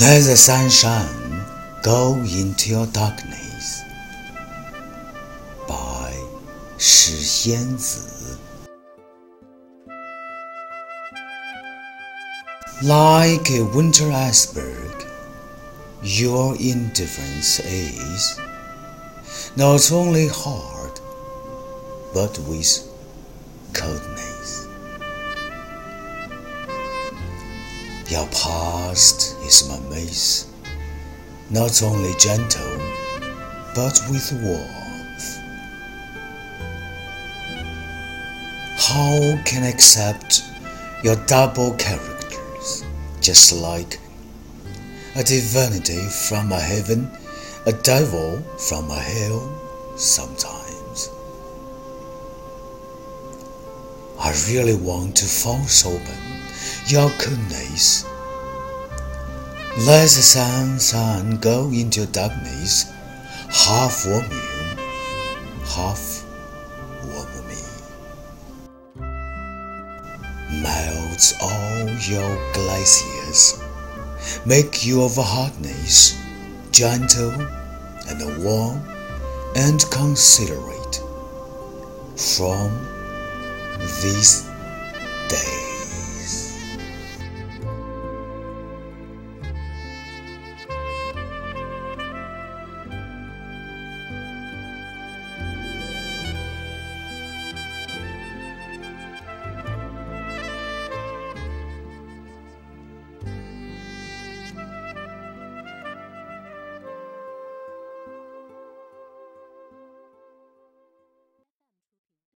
Let the sunshine go into your darkness by 石仙子 Like a winter iceberg, your indifference is not only hard, but with Your past is my maze, not only gentle, but with warmth. How can I accept your double characters, just like a divinity from a heaven, a devil from a hell sometimes? I really want to force open your goodness. Let the sunshine go into darkness, half warm you, half warm me. Melt all your glaciers, make your hardness gentle and warm and considerate from this day.